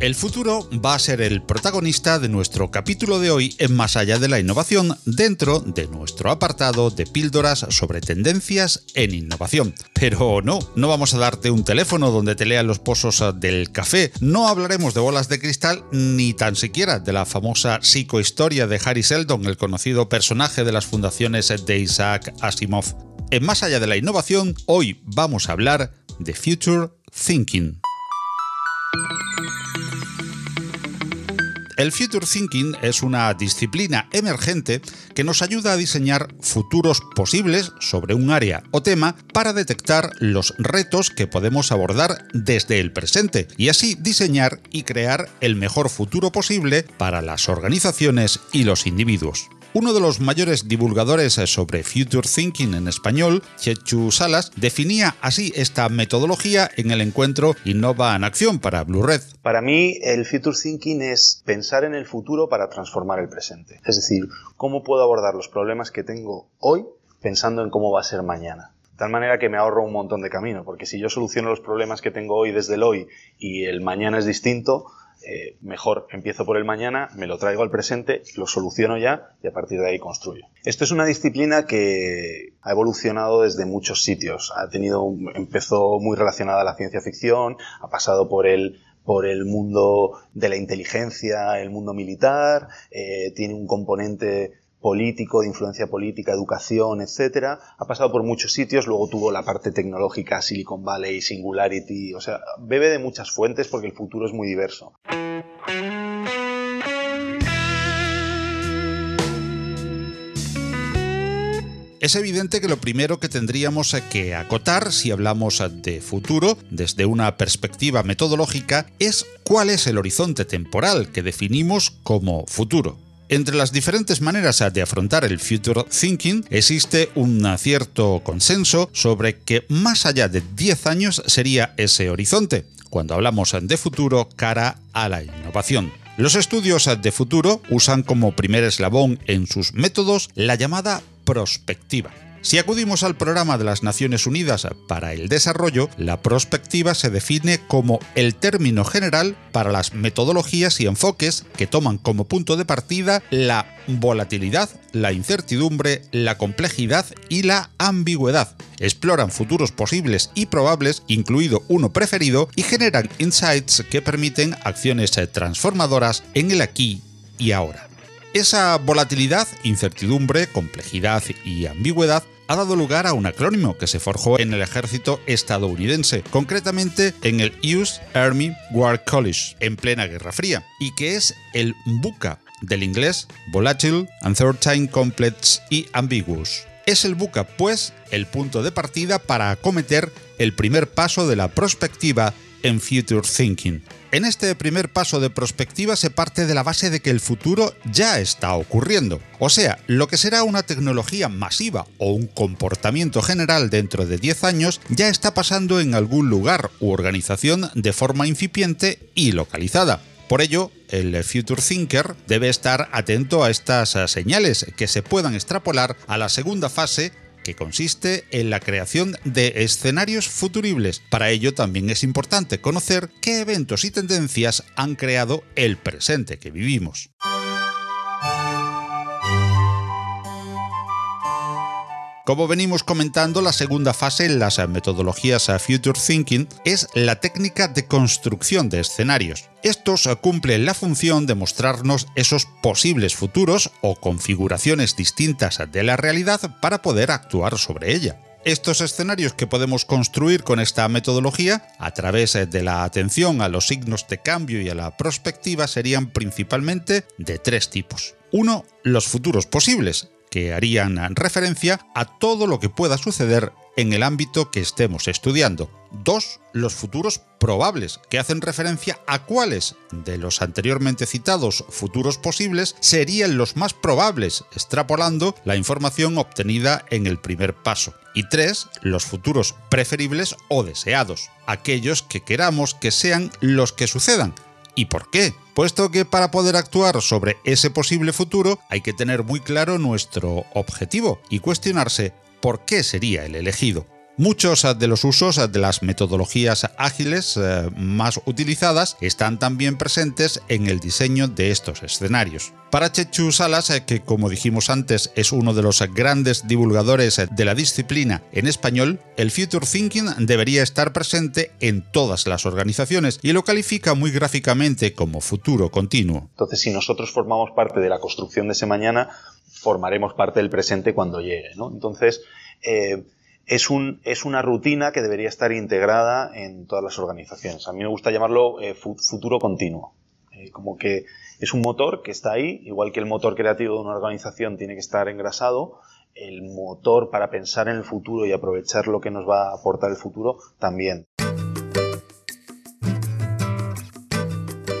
El futuro va a ser el protagonista de nuestro capítulo de hoy en Más allá de la innovación dentro de nuestro apartado de píldoras sobre tendencias en innovación. Pero no, no vamos a darte un teléfono donde te lean los pozos del café, no hablaremos de bolas de cristal ni tan siquiera de la famosa psicohistoria de Harry Seldon, el conocido personaje de las fundaciones de Isaac Asimov. En Más allá de la innovación, hoy vamos a hablar de Future Thinking. El Future Thinking es una disciplina emergente que nos ayuda a diseñar futuros posibles sobre un área o tema para detectar los retos que podemos abordar desde el presente y así diseñar y crear el mejor futuro posible para las organizaciones y los individuos. Uno de los mayores divulgadores sobre Future Thinking en español, Chechu Salas, definía así esta metodología en el encuentro Innova en Acción para Blue Red. Para mí, el Future Thinking es pensar en el futuro para transformar el presente. Es decir, cómo puedo abordar los problemas que tengo hoy pensando en cómo va a ser mañana. Tal manera que me ahorro un montón de camino, porque si yo soluciono los problemas que tengo hoy desde el hoy y el mañana es distinto, eh, mejor empiezo por el mañana, me lo traigo al presente, lo soluciono ya y a partir de ahí construyo. Esto es una disciplina que ha evolucionado desde muchos sitios. Ha tenido, empezó muy relacionada a la ciencia ficción, ha pasado por el por el mundo de la inteligencia, el mundo militar, eh, tiene un componente político, de influencia política, educación, etcétera. Ha pasado por muchos sitios, luego tuvo la parte tecnológica, Silicon Valley, Singularity, o sea, bebe de muchas fuentes porque el futuro es muy diverso. Es evidente que lo primero que tendríamos que acotar si hablamos de futuro desde una perspectiva metodológica es cuál es el horizonte temporal que definimos como futuro. Entre las diferentes maneras de afrontar el future thinking existe un cierto consenso sobre que más allá de 10 años sería ese horizonte, cuando hablamos de futuro cara a la innovación. Los estudios de futuro usan como primer eslabón en sus métodos la llamada prospectiva. Si acudimos al programa de las Naciones Unidas para el Desarrollo, la prospectiva se define como el término general para las metodologías y enfoques que toman como punto de partida la volatilidad, la incertidumbre, la complejidad y la ambigüedad. Exploran futuros posibles y probables, incluido uno preferido, y generan insights que permiten acciones transformadoras en el aquí y ahora. Esa volatilidad, incertidumbre, complejidad y ambigüedad ha dado lugar a un acrónimo que se forjó en el ejército estadounidense, concretamente en el US Army War College, en plena Guerra Fría, y que es el BUCA, del inglés Volatile, Uncertain, Complex y Ambiguous. Es el BUCA, pues, el punto de partida para acometer el primer paso de la prospectiva en Future Thinking. En este primer paso de prospectiva se parte de la base de que el futuro ya está ocurriendo. O sea, lo que será una tecnología masiva o un comportamiento general dentro de 10 años ya está pasando en algún lugar u organización de forma incipiente y localizada. Por ello, el Future Thinker debe estar atento a estas señales que se puedan extrapolar a la segunda fase que consiste en la creación de escenarios futuribles. Para ello también es importante conocer qué eventos y tendencias han creado el presente que vivimos. Como venimos comentando, la segunda fase en las metodologías Future Thinking es la técnica de construcción de escenarios. Estos cumplen la función de mostrarnos esos posibles futuros o configuraciones distintas de la realidad para poder actuar sobre ella. Estos escenarios que podemos construir con esta metodología, a través de la atención a los signos de cambio y a la perspectiva, serían principalmente de tres tipos. Uno, los futuros posibles, que harían referencia a todo lo que pueda suceder en el ámbito que estemos estudiando. Dos, los futuros probables, que hacen referencia a cuáles de los anteriormente citados futuros posibles serían los más probables, extrapolando la información obtenida en el primer paso. Y tres, los futuros preferibles o deseados, aquellos que queramos que sean los que sucedan. ¿Y por qué? Puesto que para poder actuar sobre ese posible futuro hay que tener muy claro nuestro objetivo y cuestionarse por qué sería el elegido. Muchos de los usos de las metodologías ágiles eh, más utilizadas están también presentes en el diseño de estos escenarios. Para Chechu Salas, eh, que como dijimos antes es uno de los grandes divulgadores de la disciplina en español, el Future Thinking debería estar presente en todas las organizaciones y lo califica muy gráficamente como futuro continuo. Entonces, si nosotros formamos parte de la construcción de ese mañana, formaremos parte del presente cuando llegue. Entonces, eh, es, un, es una rutina que debería estar integrada en todas las organizaciones. A mí me gusta llamarlo eh, futuro continuo. Eh, como que es un motor que está ahí, igual que el motor creativo de una organización tiene que estar engrasado, el motor para pensar en el futuro y aprovechar lo que nos va a aportar el futuro también.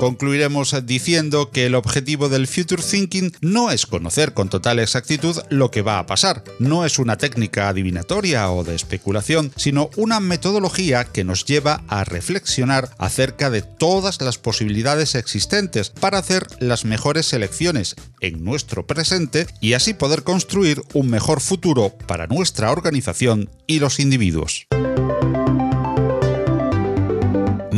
Concluiremos diciendo que el objetivo del Future Thinking no es conocer con total exactitud lo que va a pasar, no es una técnica adivinatoria o de especulación, sino una metodología que nos lleva a reflexionar acerca de todas las posibilidades existentes para hacer las mejores selecciones en nuestro presente y así poder construir un mejor futuro para nuestra organización y los individuos.